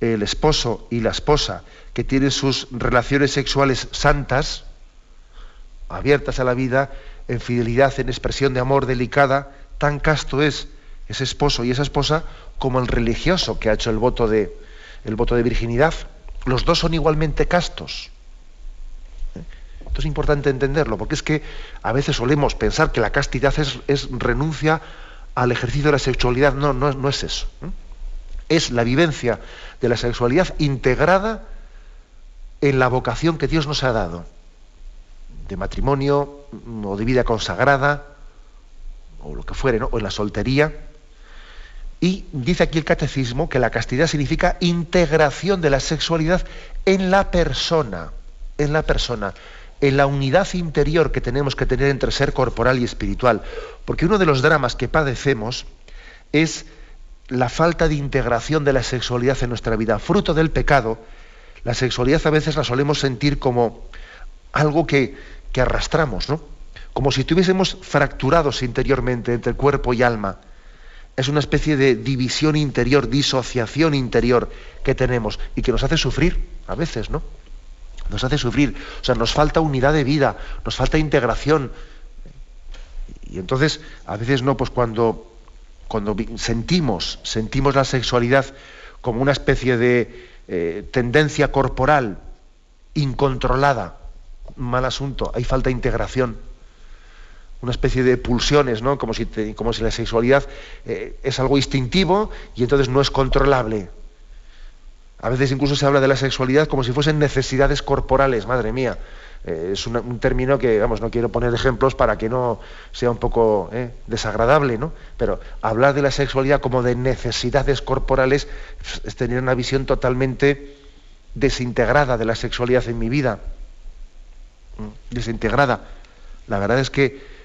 el esposo y la esposa que tienen sus relaciones sexuales santas, abiertas a la vida, en fidelidad, en expresión de amor delicada, tan casto es ese esposo y esa esposa como el religioso que ha hecho el voto de, el voto de virginidad los dos son igualmente castos. Esto es importante entenderlo, porque es que a veces solemos pensar que la castidad es, renuncia al ejercicio de la sexualidad. No, no, es eso. ¿eh? Es la vivencia de la sexualidad integrada en la vocación que Dios nos ha dado, de matrimonio o de vida consagrada, o lo que fuere, o en la soltería. Y dice aquí el catecismo que la castidad significa integración de la sexualidad en la persona, en la persona, en la unidad interior que tenemos que tener entre ser corporal y espiritual. Porque uno de los dramas que padecemos es la falta de integración de la sexualidad en nuestra vida. Fruto del pecado, la sexualidad a veces la solemos sentir como algo que, que arrastramos, ¿no? Como si estuviésemos fracturados interiormente entre cuerpo y alma es una especie de división interior, disociación interior que tenemos y que nos hace sufrir a veces, ¿no? Nos hace sufrir. O sea, nos falta unidad de vida, nos falta integración. Y entonces, a veces no, pues cuando, cuando sentimos, sentimos la sexualidad como una especie de eh, tendencia corporal incontrolada, mal asunto, hay falta de integración una especie de pulsiones, ¿no? como, si como si la sexualidad eh, es algo instintivo y entonces no es controlable. A veces incluso se habla de la sexualidad como si fuesen necesidades corporales, madre mía. Eh, es un término que, vamos, no quiero poner ejemplos para que no sea un poco eh, desagradable, ¿no? Pero hablar de la sexualidad como de necesidades corporales es tener una visión totalmente desintegrada de la sexualidad en mi vida. Desintegrada. La verdad es que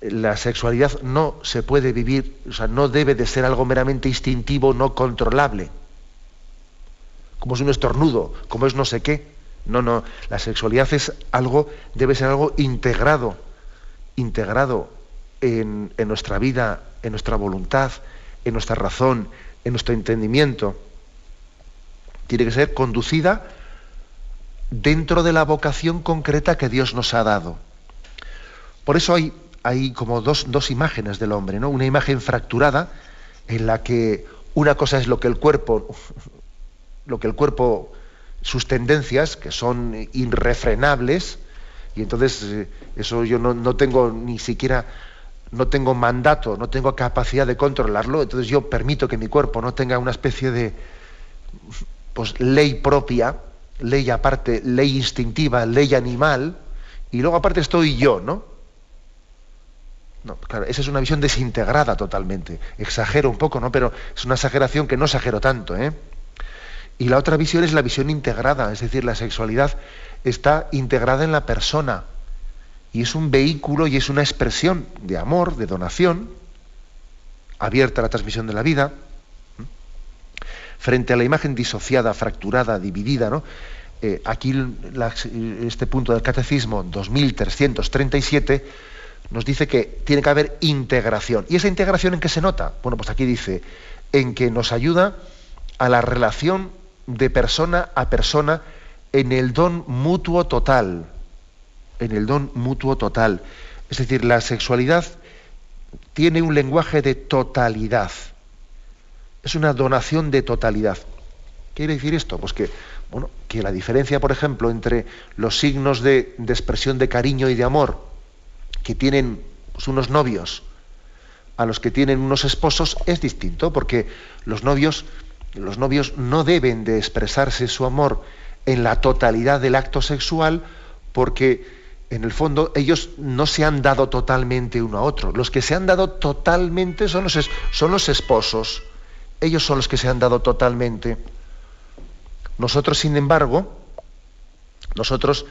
la sexualidad no se puede vivir, o sea, no debe de ser algo meramente instintivo, no controlable. Como es un estornudo, como es no sé qué. No, no, la sexualidad es algo, debe ser algo integrado, integrado en, en nuestra vida, en nuestra voluntad, en nuestra razón, en nuestro entendimiento. Tiene que ser conducida dentro de la vocación concreta que Dios nos ha dado. Por eso hay hay como dos, imágenes del hombre, ¿no? Una imagen fracturada en la que una cosa es lo que el cuerpo, lo que el cuerpo sus tendencias, que son irrefrenables, y entonces eh, eso yo no, tengo ni siquiera, no tengo mandato, no tengo capacidad de controlarlo, entonces yo permito que mi cuerpo no tenga una especie de pues, ley propia, ley aparte, ley instintiva, ley animal, y luego aparte estoy yo, ¿no? Esa es una visión desintegrada totalmente. Exagero un poco, ¿no? Pero es una exageración que no exagero tanto, ¿eh? Y la otra visión es la visión integrada, es decir, la sexualidad está integrada en la persona y es un vehículo y es una expresión de amor, de donación, abierta a la transmisión de la vida, frente a la imagen disociada, fracturada, dividida, ¿no? Eh, aquí este punto del catecismo 2337 nos dice que tiene que haber integración. ¿Y esa integración en qué se nota? Bueno, pues aquí dice, en que nos ayuda a la relación de persona a persona en el don mutuo total. En el don mutuo total. Es decir, la sexualidad tiene un lenguaje de totalidad. Es una donación de totalidad. ¿Qué quiere decir esto? Pues que, bueno, que la diferencia, por ejemplo, entre los signos de, de expresión de cariño y de amor que tienen pues, unos novios a los que tienen unos esposos es distinto, porque los novios, los novios no deben de expresarse su amor en la totalidad del acto sexual, porque en el fondo ellos no se han dado totalmente uno a otro. Los que se han dado totalmente son los, son los esposos. Ellos son los que se han dado totalmente. Nosotros, sin embargo, nosotros,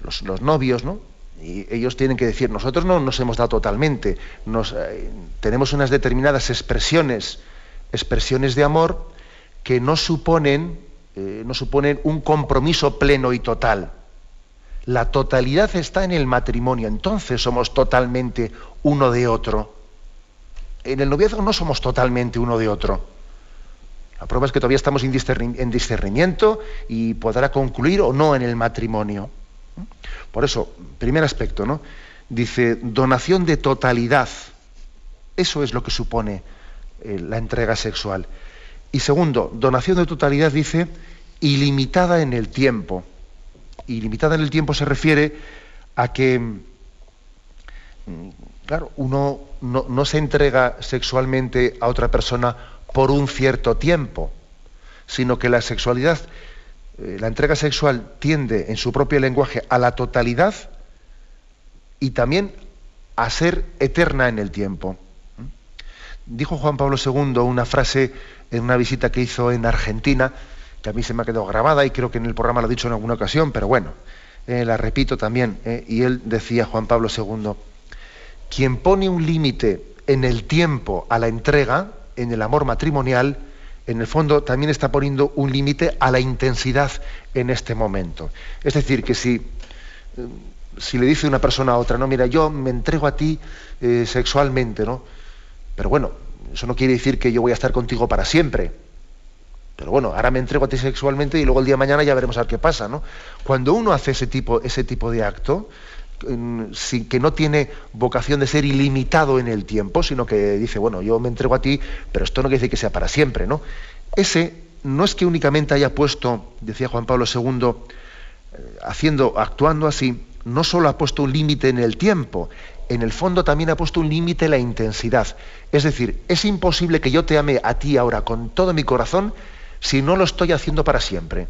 los, los novios, ¿no? Y ellos tienen que decir, nosotros no nos hemos dado totalmente, nos, eh, tenemos unas determinadas expresiones, expresiones de amor que no suponen, eh, no suponen un compromiso pleno y total. La totalidad está en el matrimonio, entonces somos totalmente uno de otro. En el noviazgo no somos totalmente uno de otro. La prueba es que todavía estamos en discernimiento y podrá concluir o no en el matrimonio. Por eso, primer aspecto, ¿no? Dice, donación de totalidad. Eso es lo que supone eh, la entrega sexual. Y segundo, donación de totalidad dice ilimitada en el tiempo. Ilimitada en el tiempo se refiere a que, mm, claro, uno no, no se entrega sexualmente a otra persona por un cierto tiempo, sino que la sexualidad eh, la entrega sexual tiende en su propio lenguaje a la totalidad y también a ser eterna en el tiempo. Dijo Juan Pablo II una frase en una visita que hizo en Argentina, que a mí se me ha quedado grabada y creo que en el programa lo he dicho en alguna ocasión, pero bueno, eh, la repito también. Eh, y él decía, Juan Pablo II, quien pone un límite en el tiempo a la entrega, en el amor matrimonial, en el fondo también está poniendo un límite a la intensidad en este momento. Es decir, que si, eh, si le dice una persona a otra, no, mira, yo me entrego a ti eh, sexualmente, ¿no? Pero bueno, eso no quiere decir que yo voy a estar contigo para siempre. Pero bueno, ahora me entrego a ti sexualmente y luego el día de mañana ya veremos a ver qué pasa, ¿no? Cuando uno hace ese tipo, ese tipo de acto, sin, que no tiene vocación de ser ilimitado en el tiempo, sino que dice, bueno, yo me entrego a ti, pero esto no quiere decir que sea para siempre, ¿no? Ese no es que únicamente haya puesto, decía Juan Pablo II, eh, haciendo, actuando así, no solo ha puesto un límite en el tiempo, en el fondo también ha puesto un límite en la intensidad. Es decir, es imposible que yo te ame a ti ahora con todo mi corazón si no lo estoy haciendo para siempre.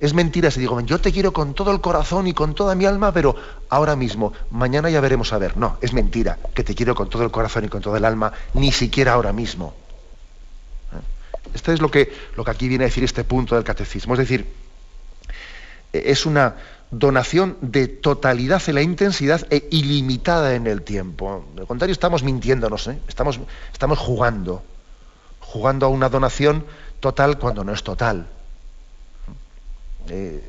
Es mentira si digo, yo te quiero con todo el corazón y con toda mi alma, pero ahora mismo, mañana ya veremos a ver. No, es mentira que te quiero con todo el corazón y con todo el alma, ni siquiera ahora mismo. Esto es lo que, lo que aquí viene a decir este punto del catecismo. Es decir, es una donación de totalidad en la intensidad e ilimitada en el tiempo. De lo contrario, estamos mintiéndonos, ¿eh? estamos, estamos jugando, jugando a una donación total cuando no es total. Eh,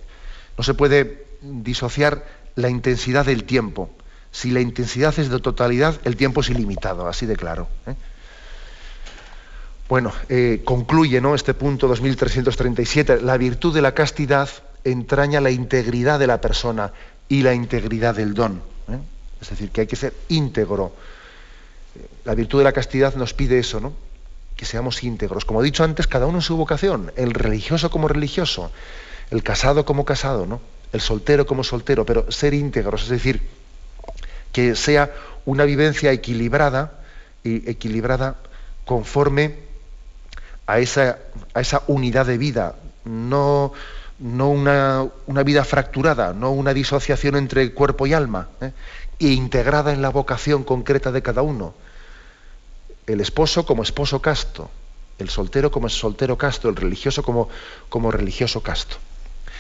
no se puede disociar la intensidad del tiempo. Si la intensidad es de totalidad, el tiempo es ilimitado, así de claro. ¿eh? Bueno, eh, concluye ¿no? este punto 2337. La virtud de la castidad entraña la integridad de la persona y la integridad del don. Es decir, que hay que ser íntegro. La virtud de la castidad nos pide eso, ¿no? que seamos íntegros. Como he dicho antes, cada uno en su vocación, el religioso como religioso, el casado como casado, ¿no? el soltero como soltero, pero ser íntegros, es decir, que sea una vivencia equilibrada y equilibrada conforme a esa, a esa unidad de vida, no, no una, vida fracturada, no una disociación entre cuerpo y alma, ¿eh? e integrada en la vocación concreta de cada uno. El esposo como esposo casto, el soltero como soltero casto, el religioso como, como religioso casto.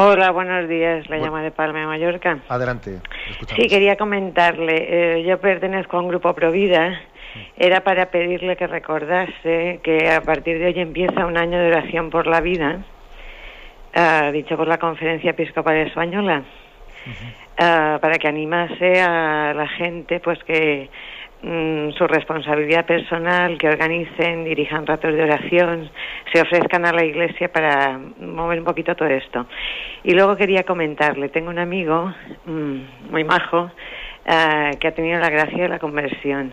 Hola, buenos días. La llamo de Palma de Mallorca. Adelante. Sí, quería comentarle. Eh, yo pertenezco a un grupo Provida. Era para pedirle que recordase que a partir de hoy empieza un año de oración por la vida, dicho por la Conferencia Episcopal Española, ah, para que animase a la gente, pues que Mm, su responsabilidad personal, que organicen, dirijan ratos de oración, se ofrezcan a la iglesia para mover un poquito todo esto. Y luego quería comentarle, tengo un amigo mm, muy majo eh, que ha tenido la gracia de la conversión.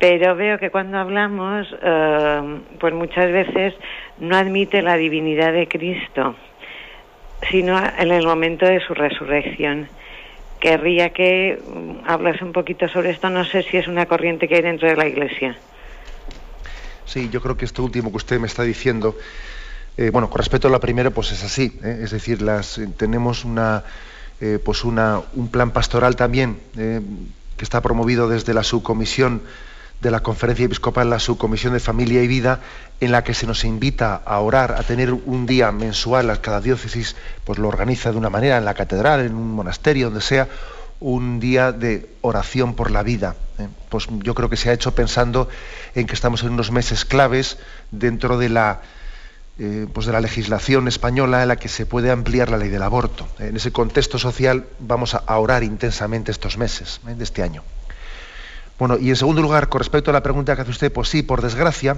Pero veo que cuando hablamos, eh, pues muchas veces no admite la divinidad de Cristo, sino en el momento de su resurrección querría que mm, hablas un poquito sobre esto. No sé si es una corriente que hay dentro de la Iglesia. Sí, yo creo que esto último que usted me está diciendo, eh, bueno, con respecto a la primera, pues es así. ¿eh? Es decir, las, eh, tenemos una, pues una, un plan pastoral también que está promovido desde la subcomisión de la Conferencia Episcopal, la Subcomisión de Familia y Vida, en la que se nos invita a orar, a tener un día mensual, cada diócesis pues lo organiza de una manera, en la catedral, en un monasterio, donde sea, un día de oración por la vida. ¿eh? Pues yo creo que se ha hecho pensando en que estamos en unos meses claves dentro de la, eh, pues de la legislación española en la que se puede ampliar la ley del aborto. En ese contexto social vamos a orar intensamente estos meses ¿eh? de este año. Bueno, y en segundo lugar, con respecto a la pregunta que hace usted, pues sí, por desgracia,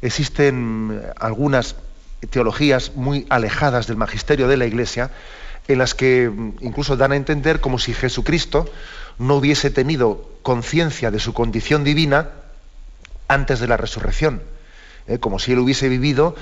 existen algunas teologías muy alejadas del magisterio de la Iglesia, en las que mm, incluso dan a entender como si Jesucristo no hubiese tenido conciencia de su condición divina antes de la resurrección, ¿eh? como si él hubiese vivido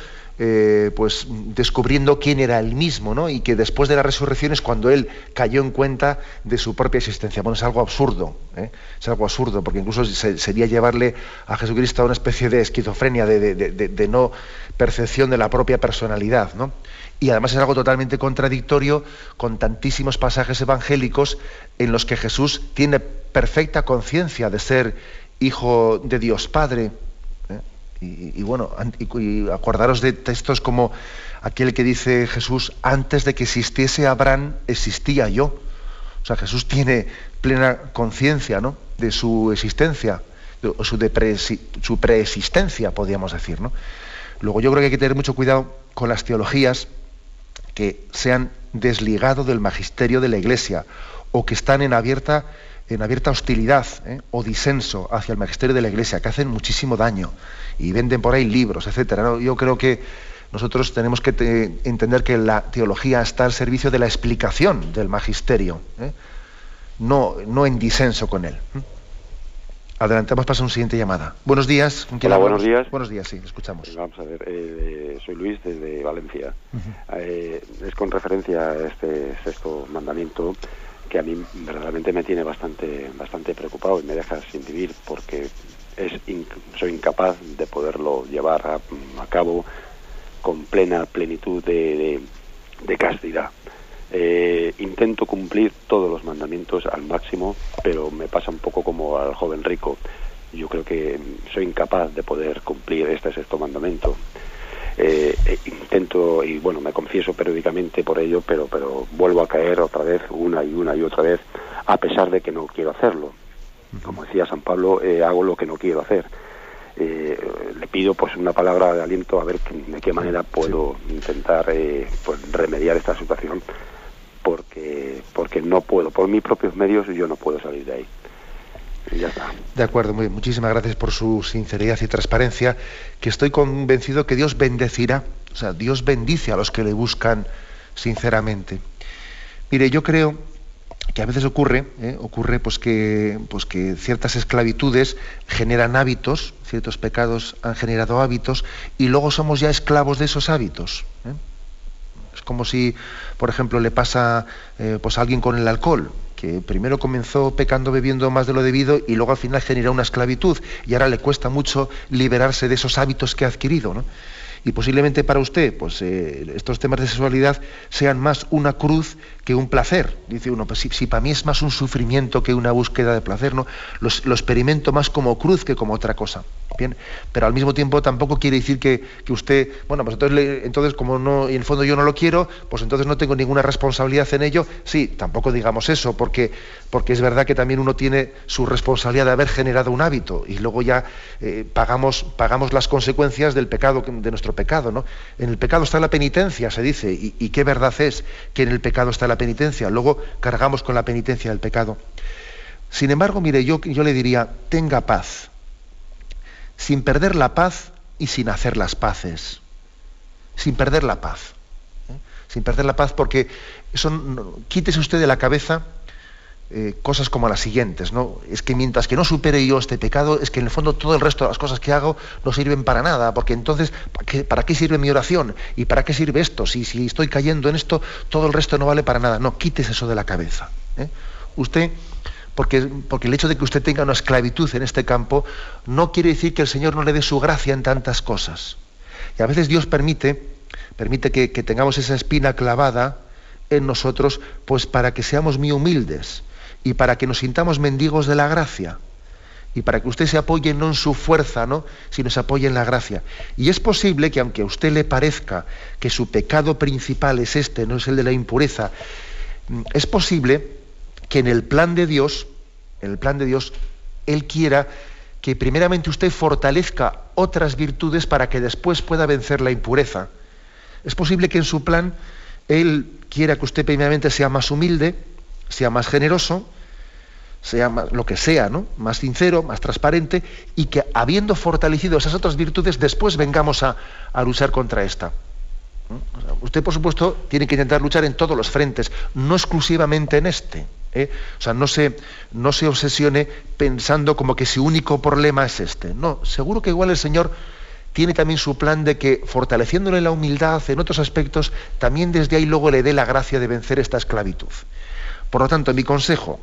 eh, pues descubriendo quién era él mismo, ¿no? Y que después de la resurrección es cuando él cayó en cuenta de su propia existencia. Bueno, es algo absurdo, ¿eh? es algo absurdo, porque incluso sería llevarle a Jesucristo a una especie de esquizofrenia, de, no percepción de la propia personalidad, ¿no? Y además es algo totalmente contradictorio con tantísimos pasajes evangélicos en los que Jesús tiene perfecta conciencia de ser hijo de Dios Padre, y, bueno, y, acordaros de textos como aquel que dice Jesús, antes de que existiese Abraham, existía yo. O sea, Jesús tiene plena conciencia ¿no? de su existencia, o su, de su preexistencia, podríamos decir. ¿no? Luego yo creo que hay que tener mucho cuidado con las teologías que se han desligado del magisterio de la Iglesia o que están en abierta en abierta hostilidad ¿eh? o disenso hacia el magisterio de la Iglesia, que hacen muchísimo daño y venden por ahí libros, etcétera. Yo creo que nosotros tenemos que entender que la teología está al servicio de la explicación del magisterio, ¿eh? no, no en disenso con él. Adelantamos para una siguiente llamada. Buenos días. Hola, buenos días. Buenos días, sí, escuchamos. Eh, vamos a ver, eh, soy Luis desde Valencia. Eh, es con referencia a este sexto mandamiento que a mí verdaderamente me tiene bastante, bastante preocupado y me deja sin vivir porque es soy incapaz de poderlo llevar a, cabo con plena plenitud de castidad. Eh, intento cumplir todos los mandamientos al máximo, pero me pasa un poco como al joven rico. Yo creo que soy incapaz de poder cumplir este sexto mandamiento. Eh, eh, intento y bueno me confieso periódicamente por ello pero pero vuelvo a caer otra vez una y una y otra vez a pesar de que no quiero hacerlo como decía San Pablo hago lo que no quiero hacer le pido pues una palabra de aliento a ver de qué manera puedo intentar pues, remediar esta situación porque, porque no puedo, por mis propios medios yo no puedo salir de ahí. Y ya está. De acuerdo, muy, muchísimas gracias por su sinceridad y transparencia, que estoy convencido que Dios bendecirá, o sea, Dios bendice a los que le buscan sinceramente. Mire, yo creo que a veces ocurre, ¿eh? ocurre pues que, pues que ciertas esclavitudes generan hábitos, ciertos pecados han generado hábitos, y luego somos ya esclavos de esos hábitos. ¿eh? Es como si, por ejemplo, le pasa eh, pues a alguien con el alcohol, que primero comenzó pecando bebiendo más de lo debido y luego al final genera una esclavitud y ahora le cuesta mucho liberarse de esos hábitos que ha adquirido. y posiblemente para usted pues, estos temas de sexualidad sean más una cruz que un placer. Dice uno, pues si, para mí es más un sufrimiento que una búsqueda de placer, ¿no? Lo, experimento más como cruz que como otra cosa. Bien, pero al mismo tiempo tampoco quiere decir que, usted, bueno, pues entonces, entonces como no, en el fondo yo no lo quiero, pues entonces no tengo ninguna responsabilidad en ello. Sí, tampoco digamos eso, porque, porque es verdad que también uno tiene su responsabilidad de haber generado un hábito y luego ya eh, pagamos, pagamos las consecuencias del pecado de nuestro pecado. ¿no? En el pecado está la penitencia, se dice, y, qué verdad es que en el pecado está la penitencia. Luego cargamos con la penitencia del pecado. Sin embargo, mire, yo, yo le diría, tenga paz, sin perder la paz y sin hacer las paces, sin perder la paz. ¿eh? Sin perder la paz porque eso, quítese usted de la cabeza eh, cosas como las siguientes, ¿no? Es que mientras que no supere yo este pecado, es que en el fondo todo el resto de las cosas que hago no sirven para nada, porque entonces, ¿para qué, sirve mi oración? ¿Y para qué sirve esto? Si, si estoy cayendo en esto, todo el resto no vale para nada. No, quites eso de la cabeza. ¿eh? Usted, porque, porque el hecho de que usted tenga una esclavitud en este campo, no quiere decir que el Señor no le dé su gracia en tantas cosas. Y a veces Dios permite, permite que, que tengamos esa espina clavada en nosotros, pues para que seamos muy humildes y para que nos sintamos mendigos de la gracia y para que usted se apoye no en su fuerza, ¿no? sino se apoye en la gracia. Y es posible que aunque a usted le parezca que su pecado principal es este, no es el de la impureza, mm, es posible que en el plan de Dios, en el plan de Dios, Él quiera que primeramente usted fortalezca otras virtudes para que después pueda vencer la impureza. Es posible que en su plan Él quiera que usted primeramente sea más humilde, sea más generoso, sea lo que sea, ¿no? más sincero, más transparente, y que habiendo fortalecido esas otras virtudes, después vengamos a, luchar contra esta. usted, por supuesto, tiene que intentar luchar en todos los frentes, no exclusivamente en este. ¿eh? O sea, no se, no se obsesione pensando como que su único problema es este. No, seguro que igual el Señor tiene también su plan de que, fortaleciéndole la humildad en otros aspectos, también desde ahí luego le dé la gracia de vencer esta esclavitud. Por lo tanto, mi consejo,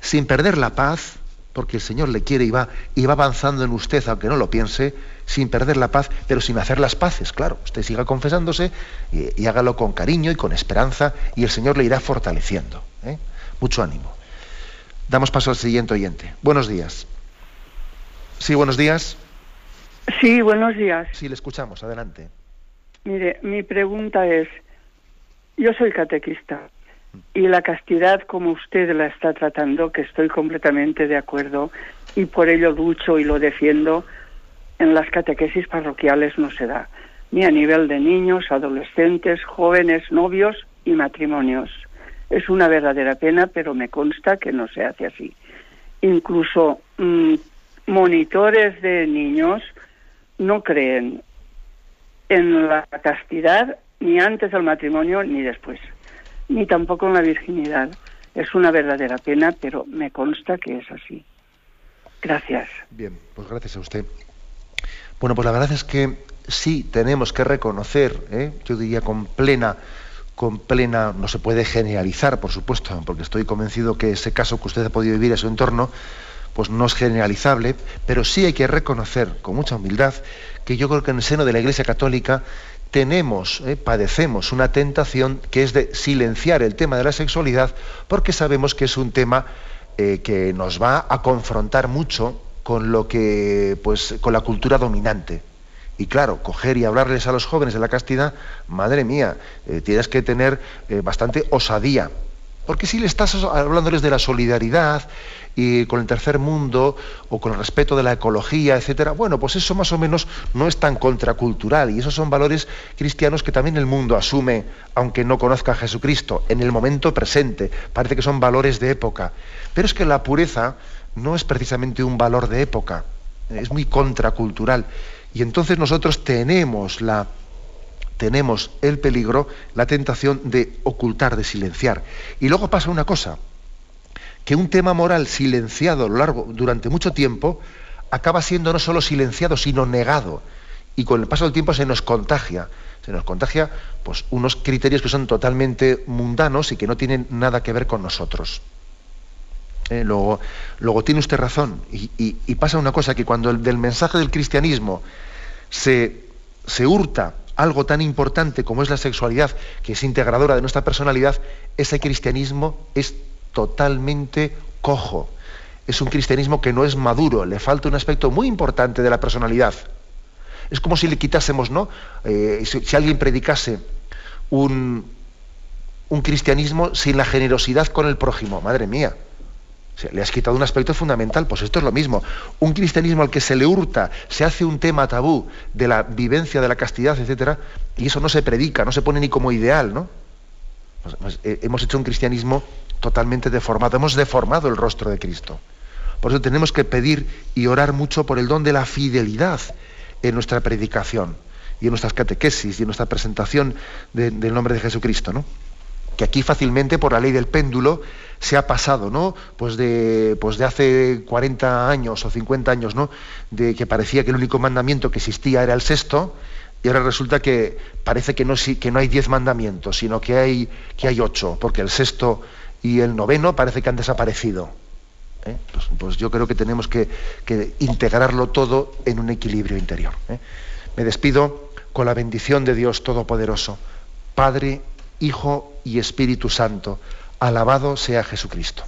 sin perder la paz, porque el Señor le quiere y va, y va avanzando en usted, aunque no lo piense, sin perder la paz, pero sin hacer las paces, claro. Usted siga confesándose y, hágalo con cariño y con esperanza, y el Señor le irá fortaleciendo. ¿eh? Mucho ánimo. Damos paso al siguiente oyente. Buenos días. Sí, buenos días. Sí, buenos días. Sí, le escuchamos. Adelante. Mire, mi pregunta es, yo soy catequista y la castidad como usted la está tratando, que estoy completamente de acuerdo y por ello lucho y lo defiendo, en las catequesis parroquiales no se da, ni a nivel de niños, adolescentes, jóvenes, novios y matrimonios. Es una verdadera pena, pero me consta que no se hace así. Incluso mm, monitores de niños no creen en la castidad, ni antes del matrimonio ni después, ni tampoco en la virginidad. Es una verdadera pena, pero me consta que es así. Gracias. Bien, pues gracias a usted. Bueno, pues la verdad es que sí tenemos que reconocer, ¿eh? yo diría con plena, con plena, no se puede generalizar, por supuesto, porque estoy convencido que ese caso que usted ha podido vivir en su entorno, pues no es generalizable, pero sí hay que reconocer con mucha humildad que yo creo que en el seno de la Iglesia Católica tenemos, ¿eh? padecemos una tentación que es de silenciar el tema de la sexualidad porque sabemos que es un tema eh, que nos va a confrontar mucho con lo que, pues, con la cultura dominante. Y claro, coger y hablarles a los jóvenes de la castidad, madre mía, eh, tienes que tener bastante osadía. Porque si le estás hablándoles de la solidaridad y con el tercer mundo o con el respeto de la ecología, etcétera, bueno, pues eso más o menos no es tan contracultural y esos son valores cristianos que también el mundo asume, aunque no conozca a Jesucristo, en el momento presente. Parece que son valores de época. Pero es que la pureza no es precisamente un valor de época, es muy contracultural. Y entonces nosotros tenemos la tenemos el peligro, la tentación de ocultar, de silenciar. Y luego pasa una cosa, que un tema moral silenciado largo durante mucho tiempo acaba siendo no solo silenciado, sino negado. Y con el paso del tiempo se nos contagia, se nos contagia pues unos criterios que son totalmente mundanos y que no tienen nada que ver con nosotros. Eh, luego, luego, tiene usted razón. Y, pasa una cosa, que cuando el, del mensaje del cristianismo se, se hurta algo tan importante como es la sexualidad, que es integradora de nuestra personalidad, ese cristianismo es totalmente cojo. Es un cristianismo que no es maduro, le falta un aspecto muy importante de la personalidad. Es como si le quitásemos, ¿no? Eh, si, alguien predicase un, un cristianismo sin la generosidad con el prójimo, madre mía le has quitado un aspecto fundamental, pues esto es lo mismo. Un cristianismo al que se le hurta, se hace un tema tabú de la vivencia de la castidad, etcétera, y eso no se predica, no se pone ni como ideal, ¿no? Pues, pues, eh, hemos hecho un cristianismo totalmente deformado, hemos deformado el rostro de Cristo. Por eso tenemos que pedir y orar mucho por el don de la fidelidad en nuestra predicación y en nuestras catequesis y en nuestra presentación del nombre de Jesucristo, ¿no? que aquí fácilmente por la ley del péndulo se ha pasado, ¿no? Pues de, pues de hace 40 años o 50 años, ¿no? De que parecía que el único mandamiento que existía era el sexto, y ahora resulta que parece que no, que no hay diez mandamientos, sino que hay, que hay ocho, porque el sexto y el noveno parece que han desaparecido. ¿eh? Pues, pues, yo creo que tenemos que, integrarlo todo en un equilibrio interior. ¿eh? Me despido con la bendición de Dios Todopoderoso, Padre, Hijo y Espíritu Santo. Alabado sea Jesucristo.